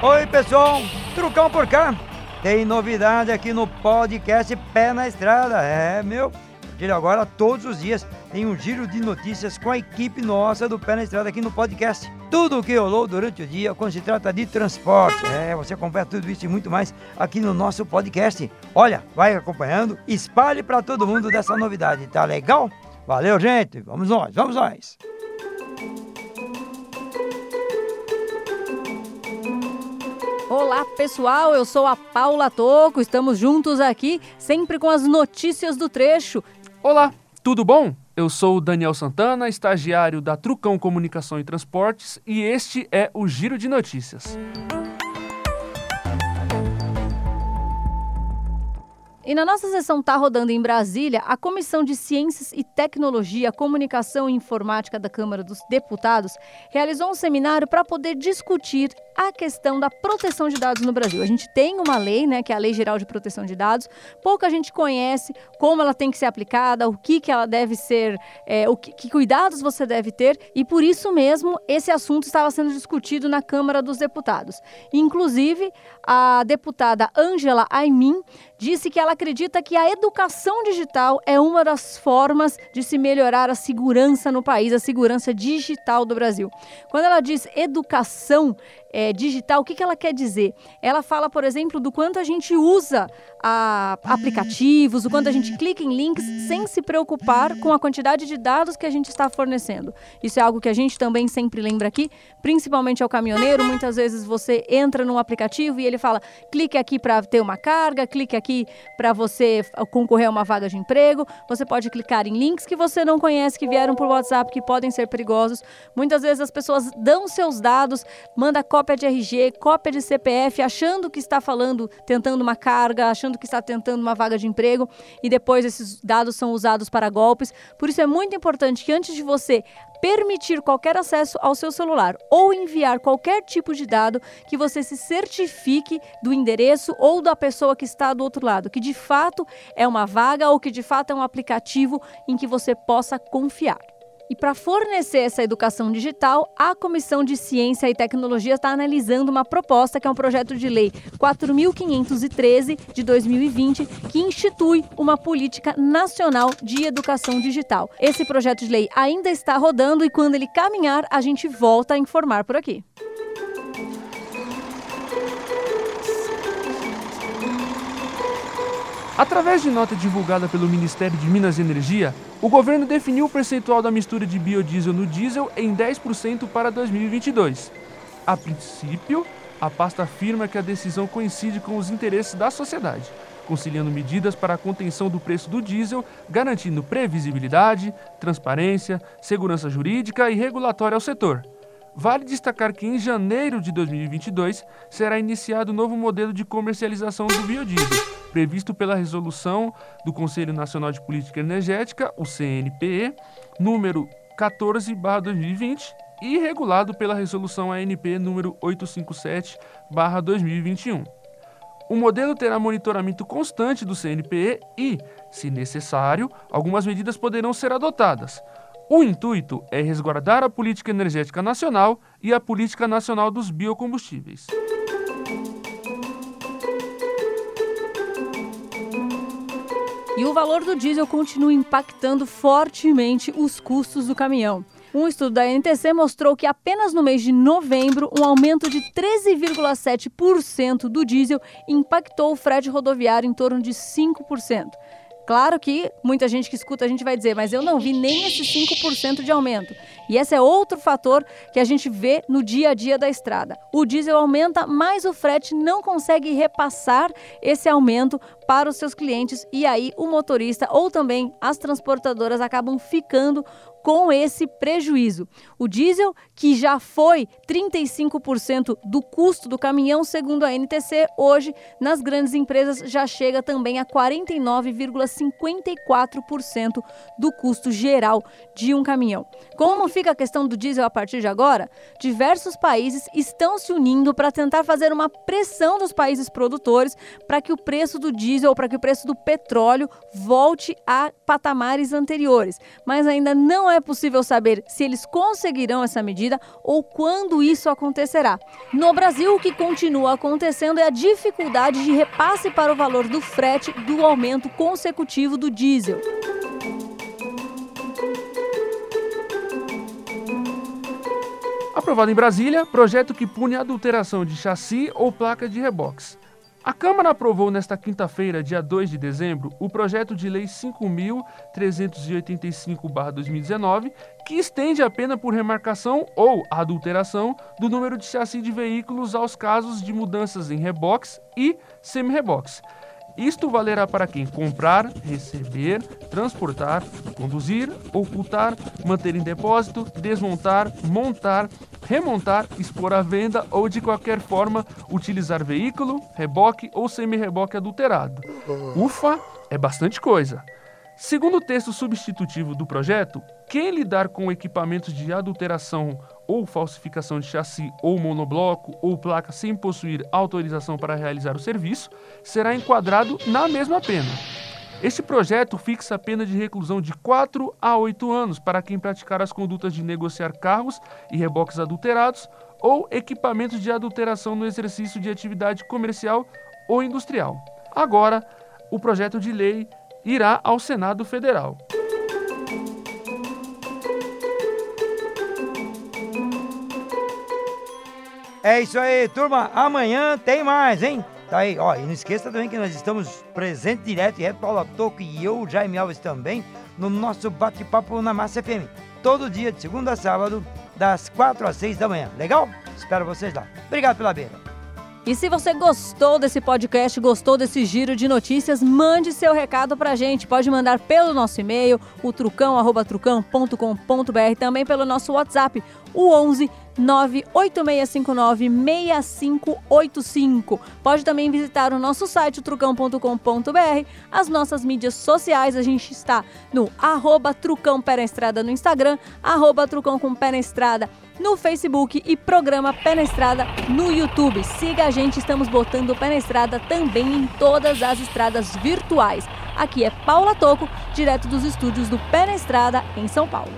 Oi, pessoal, Trucão por cá. Tem novidade aqui no podcast Pé na Estrada. É, meu. Ele agora, todos os dias, tem um giro de notícias com a equipe nossa do Pé na Estrada aqui no podcast. Tudo o que rolou durante o dia quando se trata de transporte. É, você acompanha tudo isso e muito mais aqui no nosso podcast. Olha, vai acompanhando, espalhe para todo mundo dessa novidade, tá legal? Valeu, gente. Vamos nós, vamos nós. Olá, pessoal. Eu sou a Paula Toco. Estamos juntos aqui, sempre com as notícias do trecho. Olá, tudo bom? Eu sou o Daniel Santana, estagiário da Trucão Comunicação e Transportes, e este é o Giro de Notícias. E na nossa sessão Tá Rodando em Brasília, a Comissão de Ciências e Tecnologia, Comunicação e Informática da Câmara dos Deputados realizou um seminário para poder discutir a questão da proteção de dados no Brasil. A gente tem uma lei, né, que é a Lei Geral de Proteção de Dados. Pouca gente conhece como ela tem que ser aplicada, o que, que ela deve ser, é, o que, que cuidados você deve ter, e por isso mesmo esse assunto estava sendo discutido na Câmara dos Deputados. Inclusive, a deputada Ângela Aimin disse que ela acredita que a educação digital é uma das formas de se melhorar a segurança no país, a segurança digital do Brasil. Quando ela diz educação, é, digital, o que, que ela quer dizer? Ela fala, por exemplo, do quanto a gente usa a, aplicativos, o quanto a gente clica em links sem se preocupar com a quantidade de dados que a gente está fornecendo. Isso é algo que a gente também sempre lembra aqui, principalmente ao caminhoneiro. Muitas vezes você entra num aplicativo e ele fala: clique aqui para ter uma carga, clique aqui para você concorrer a uma vaga de emprego. Você pode clicar em links que você não conhece, que vieram por WhatsApp, que podem ser perigosos. Muitas vezes as pessoas dão seus dados, manda de RG, cópia de CPF, achando que está falando, tentando uma carga, achando que está tentando uma vaga de emprego e depois esses dados são usados para golpes. Por isso é muito importante que antes de você permitir qualquer acesso ao seu celular ou enviar qualquer tipo de dado, que você se certifique do endereço ou da pessoa que está do outro lado, que de fato é uma vaga ou que de fato é um aplicativo em que você possa confiar. E para fornecer essa educação digital, a Comissão de Ciência e Tecnologia está analisando uma proposta que é um projeto de lei 4.513 de 2020, que institui uma política nacional de educação digital. Esse projeto de lei ainda está rodando e quando ele caminhar, a gente volta a informar por aqui. Através de nota divulgada pelo Ministério de Minas e Energia, o governo definiu o percentual da mistura de biodiesel no diesel em 10% para 2022. A princípio, a pasta afirma que a decisão coincide com os interesses da sociedade, conciliando medidas para a contenção do preço do diesel, garantindo previsibilidade, transparência, segurança jurídica e regulatória ao setor. Vale destacar que em janeiro de 2022 será iniciado o novo modelo de comercialização do biodiesel, previsto pela resolução do Conselho Nacional de Política Energética, o CNPE, número 14/2020 e regulado pela resolução ANP número 857/2021. O modelo terá monitoramento constante do CNPE e, se necessário, algumas medidas poderão ser adotadas, o intuito é resguardar a política energética nacional e a política nacional dos biocombustíveis. E o valor do diesel continua impactando fortemente os custos do caminhão. Um estudo da NTC mostrou que apenas no mês de novembro, um aumento de 13,7% do diesel impactou o frete rodoviário em torno de 5%. Claro que muita gente que escuta a gente vai dizer, mas eu não vi nem esse 5% de aumento. E esse é outro fator que a gente vê no dia a dia da estrada. O diesel aumenta, mas o frete não consegue repassar esse aumento para os seus clientes e aí o motorista ou também as transportadoras acabam ficando com esse prejuízo. O diesel, que já foi 35% do custo do caminhão, segundo a NTC, hoje nas grandes empresas já chega também a 49,54% do custo geral de um caminhão. Como fica a questão do diesel a partir de agora? Diversos países estão se unindo para tentar fazer uma pressão dos países produtores para que o preço do diesel diesel para que o preço do petróleo volte a patamares anteriores. Mas ainda não é possível saber se eles conseguirão essa medida ou quando isso acontecerá. No Brasil, o que continua acontecendo é a dificuldade de repasse para o valor do frete do aumento consecutivo do diesel. Aprovado em Brasília, projeto que pune a adulteração de chassi ou placa de reboques. A Câmara aprovou nesta quinta-feira, dia 2 de dezembro, o projeto de lei 5.385-2019, que estende a pena por remarcação ou adulteração do número de chassi de veículos aos casos de mudanças em reboques e semi-reboques isto valerá para quem comprar, receber, transportar, conduzir, ocultar, manter em depósito, desmontar, montar, remontar, expor à venda ou de qualquer forma utilizar veículo, reboque ou semi-reboque adulterado. Ufa, é bastante coisa. Segundo o texto substitutivo do projeto, quem lidar com equipamentos de adulteração ou falsificação de chassi ou monobloco ou placa sem possuir autorização para realizar o serviço será enquadrado na mesma pena. Este projeto fixa a pena de reclusão de 4 a 8 anos para quem praticar as condutas de negociar carros e reboques adulterados ou equipamentos de adulteração no exercício de atividade comercial ou industrial. Agora, o projeto de lei irá ao Senado Federal. É isso aí, turma. Amanhã tem mais, hein? Tá aí, ó. E não esqueça também que nós estamos presentes direto e reto, Paula Toco e eu, Jaime Alves também, no nosso bate-papo na Massa FM. Todo dia, de segunda a sábado, das 4 às 6 da manhã. Legal? Espero vocês lá. Obrigado pela beira. E se você gostou desse podcast, gostou desse giro de notícias, mande seu recado pra gente. Pode mandar pelo nosso e-mail, o trucão@trucão.com.br, também pelo nosso WhatsApp, o 11 986596585. Pode também visitar o nosso site, trucão.com.br, as nossas mídias sociais. A gente está no arroba Trucão Pé na Estrada no Instagram, arroba Trucão com Pé na Estrada no Facebook e programa Pé na Estrada no YouTube. Siga a gente, estamos botando o Pé na Estrada também em todas as estradas virtuais. Aqui é Paula Toco, direto dos estúdios do Pé na Estrada, em São Paulo.